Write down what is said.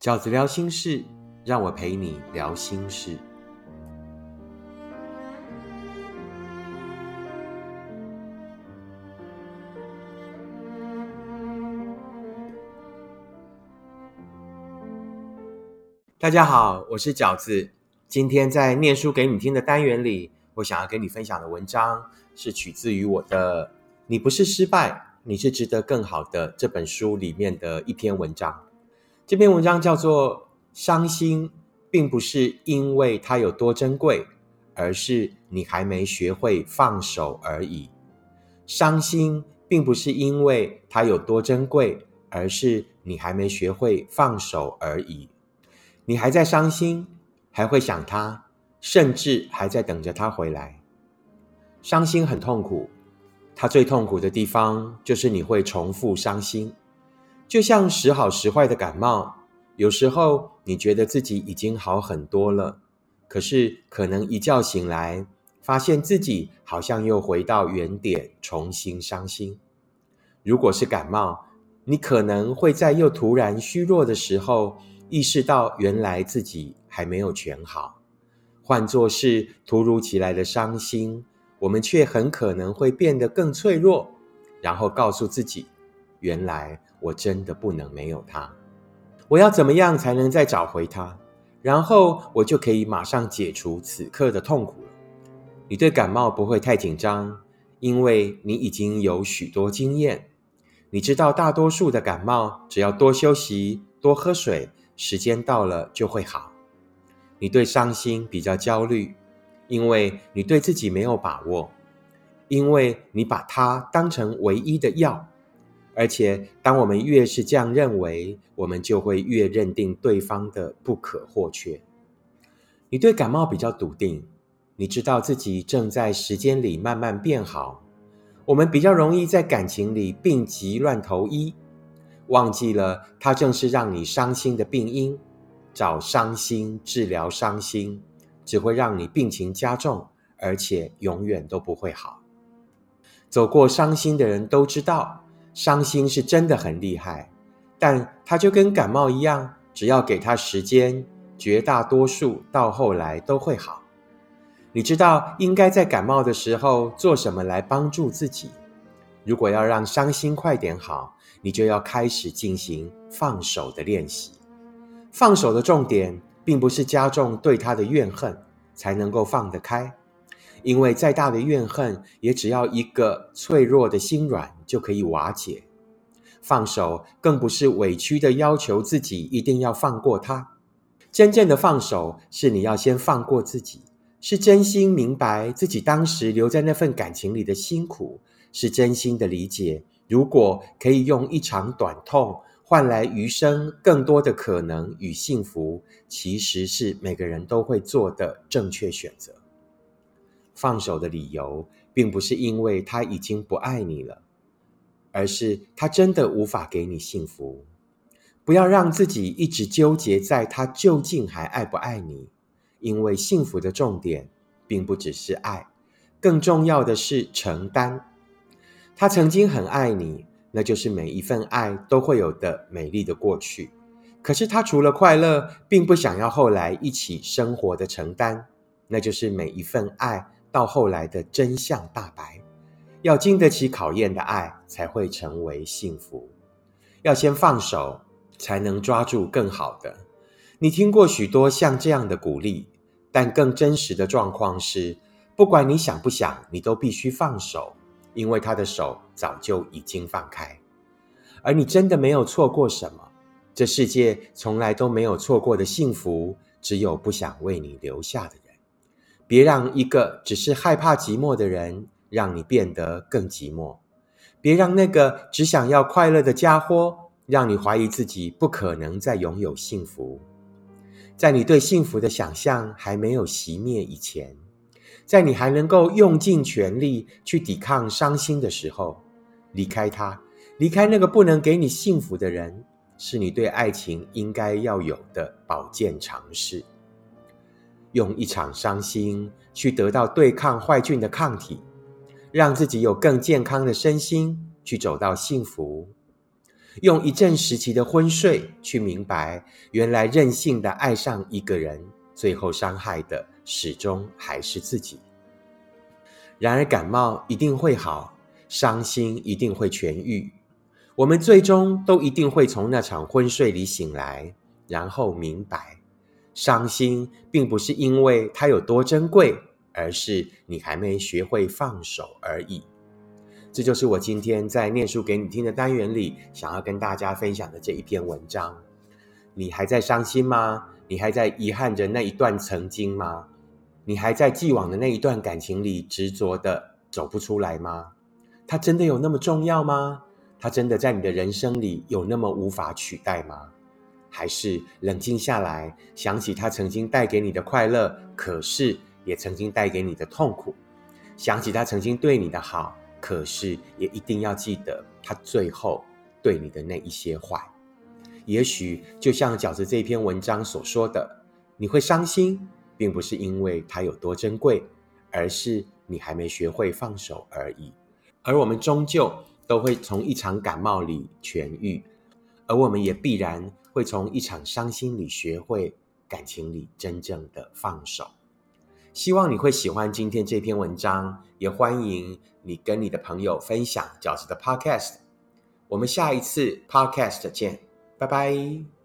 饺子聊心事，让我陪你聊心事。大家好，我是饺子。今天在念书给你听的单元里，我想要跟你分享的文章是取自于我的《你不是失败，你是值得更好的》这本书里面的一篇文章。这篇文章叫做“伤心，并不是因为它有多珍贵，而是你还没学会放手而已。伤心，并不是因为它有多珍贵，而是你还没学会放手而已。你还在伤心，还会想他，甚至还在等着他回来。伤心很痛苦，它最痛苦的地方就是你会重复伤心。”就像时好时坏的感冒，有时候你觉得自己已经好很多了，可是可能一觉醒来，发现自己好像又回到原点，重新伤心。如果是感冒，你可能会在又突然虚弱的时候，意识到原来自己还没有全好。换作是突如其来的伤心，我们却很可能会变得更脆弱，然后告诉自己。原来我真的不能没有他，我要怎么样才能再找回他？然后我就可以马上解除此刻的痛苦了。你对感冒不会太紧张，因为你已经有许多经验。你知道大多数的感冒只要多休息、多喝水，时间到了就会好。你对伤心比较焦虑，因为你对自己没有把握，因为你把它当成唯一的药。而且，当我们越是这样认为，我们就会越认定对方的不可或缺。你对感冒比较笃定，你知道自己正在时间里慢慢变好。我们比较容易在感情里病急乱投医，忘记了它正是让你伤心的病因。找伤心治疗伤心，只会让你病情加重，而且永远都不会好。走过伤心的人都知道。伤心是真的很厉害，但它就跟感冒一样，只要给他时间，绝大多数到后来都会好。你知道应该在感冒的时候做什么来帮助自己？如果要让伤心快点好，你就要开始进行放手的练习。放手的重点，并不是加重对他的怨恨才能够放得开。因为再大的怨恨，也只要一个脆弱的心软就可以瓦解。放手更不是委屈的要求自己一定要放过他，真正的放手是你要先放过自己，是真心明白自己当时留在那份感情里的辛苦，是真心的理解，如果可以用一场短痛换来余生更多的可能与幸福，其实是每个人都会做的正确选择。放手的理由，并不是因为他已经不爱你了，而是他真的无法给你幸福。不要让自己一直纠结在他究竟还爱不爱你，因为幸福的重点并不只是爱，更重要的是承担。他曾经很爱你，那就是每一份爱都会有的美丽的过去。可是他除了快乐，并不想要后来一起生活的承担，那就是每一份爱。到后来的真相大白，要经得起考验的爱才会成为幸福。要先放手，才能抓住更好的。你听过许多像这样的鼓励，但更真实的状况是，不管你想不想，你都必须放手，因为他的手早就已经放开。而你真的没有错过什么，这世界从来都没有错过的幸福，只有不想为你留下的人。别让一个只是害怕寂寞的人让你变得更寂寞。别让那个只想要快乐的家伙让你怀疑自己不可能再拥有幸福。在你对幸福的想象还没有熄灭以前，在你还能够用尽全力去抵抗伤心的时候，离开他，离开那个不能给你幸福的人，是你对爱情应该要有的保健尝试。用一场伤心去得到对抗坏菌的抗体，让自己有更健康的身心去走到幸福。用一阵时期的昏睡去明白，原来任性的爱上一个人，最后伤害的始终还是自己。然而，感冒一定会好，伤心一定会痊愈。我们最终都一定会从那场昏睡里醒来，然后明白，伤心并不是因为它有多珍贵，而是你还没学会放手而已。这就是我今天在念书给你听的单元里，想要跟大家分享的这一篇文章。你还在伤心吗？你还在遗憾着那一段曾经吗？你还在既往的那一段感情里执着的走不出来吗？它真的有那么重要吗？它真的在你的人生里有那么无法取代吗？还是冷静下来，想起他曾经带给你的快乐，可是也曾经带给你的痛苦；想起他曾经对你的好，可是也一定要记得他最后对你的那一些坏。也许就像饺子这篇文章所说的，你会伤心，并不是因为它有多珍贵，而是你还没学会放手而已。而我们终究。都会从一场感冒里痊愈，而我们也必然会从一场伤心里学会感情里真正的放手。希望你会喜欢今天这篇文章，也欢迎你跟你的朋友分享饺子的 Podcast。我们下一次 Podcast 见，拜拜。